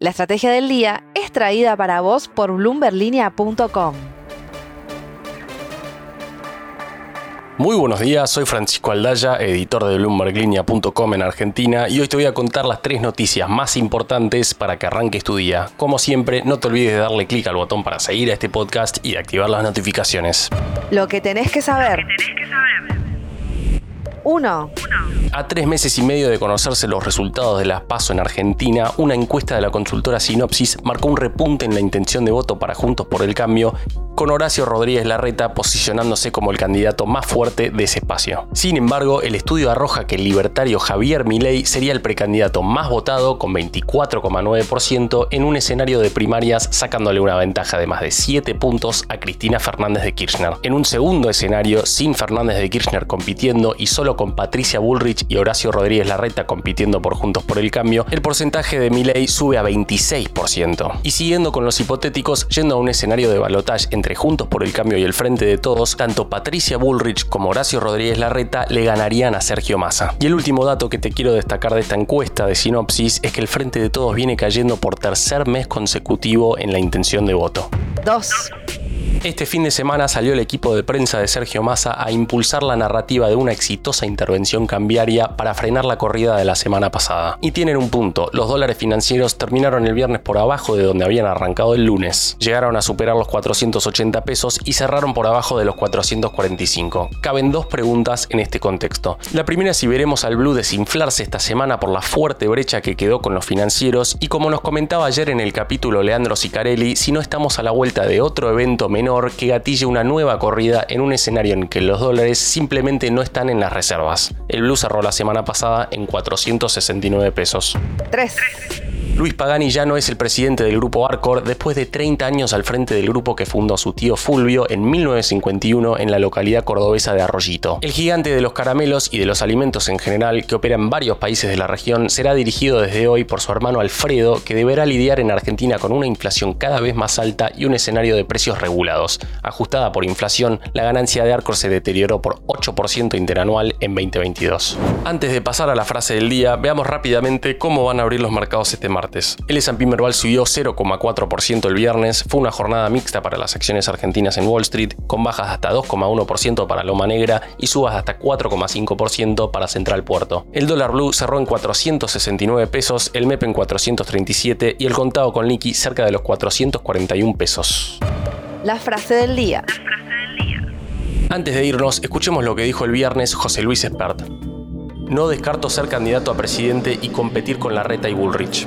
La estrategia del día es traída para vos por bloomberlinia.com. Muy buenos días, soy Francisco Aldaya, editor de BloombergLinea.com en Argentina y hoy te voy a contar las tres noticias más importantes para que arranques tu día. Como siempre, no te olvides de darle clic al botón para seguir a este podcast y de activar las notificaciones. Lo que tenés que saber. 1. A tres meses y medio de conocerse los resultados de las PASO en Argentina, una encuesta de la consultora Sinopsis marcó un repunte en la intención de voto para Juntos por el Cambio con Horacio Rodríguez Larreta posicionándose como el candidato más fuerte de ese espacio. Sin embargo, el estudio arroja que el libertario Javier Milei sería el precandidato más votado con 24,9% en un escenario de primarias sacándole una ventaja de más de 7 puntos a Cristina Fernández de Kirchner. En un segundo escenario, sin Fernández de Kirchner compitiendo y solo con Patricia Bullrich y Horacio Rodríguez Larreta compitiendo por Juntos por el Cambio, el porcentaje de Milei sube a 26%. Y siguiendo con los hipotéticos, yendo a un escenario de balotaje entre Juntos por el Cambio y el Frente de Todos, tanto Patricia Bullrich como Horacio Rodríguez Larreta le ganarían a Sergio Massa. Y el último dato que te quiero destacar de esta encuesta de Sinopsis es que el Frente de Todos viene cayendo por tercer mes consecutivo en la intención de voto. 2. Este fin de semana salió el equipo de prensa de Sergio Massa a impulsar la narrativa de una exitosa intervención cambiaria para frenar la corrida de la semana pasada. Y tienen un punto, los dólares financieros terminaron el viernes por abajo de donde habían arrancado el lunes. Llegaron a superar los 480 pesos y cerraron por abajo de los 445. Caben dos preguntas en este contexto. La primera es si veremos al blue desinflarse esta semana por la fuerte brecha que quedó con los financieros y como nos comentaba ayer en el capítulo Leandro Sicarelli, si no estamos a la vuelta de otro evento menor que gatille una nueva corrida en un escenario en que los dólares simplemente no están en las reservas. El blue cerró la semana pasada en 469 pesos. 3. Luis Pagani ya no es el presidente del grupo Arcor después de 30 años al frente del grupo que fundó su tío Fulvio en 1951 en la localidad cordobesa de Arroyito. El gigante de los caramelos y de los alimentos en general, que opera en varios países de la región, será dirigido desde hoy por su hermano Alfredo, que deberá lidiar en Argentina con una inflación cada vez más alta y un escenario de precios regulados. Ajustada por inflación, la ganancia de Arcor se deterioró por 8% interanual en 2022. Antes de pasar a la frase del día, veamos rápidamente cómo van a abrir los mercados este martes. El S&P Merval subió 0,4% el viernes, fue una jornada mixta para las acciones argentinas en Wall Street, con bajas de hasta 2,1% para Loma Negra y subas de hasta 4,5% para Central Puerto. El dólar blue cerró en 469 pesos, el MEP en 437 y el contado con liqui cerca de los 441 pesos. La frase del día. Antes de irnos, escuchemos lo que dijo el viernes José Luis Espert. No descarto ser candidato a presidente y competir con Larreta y Bullrich.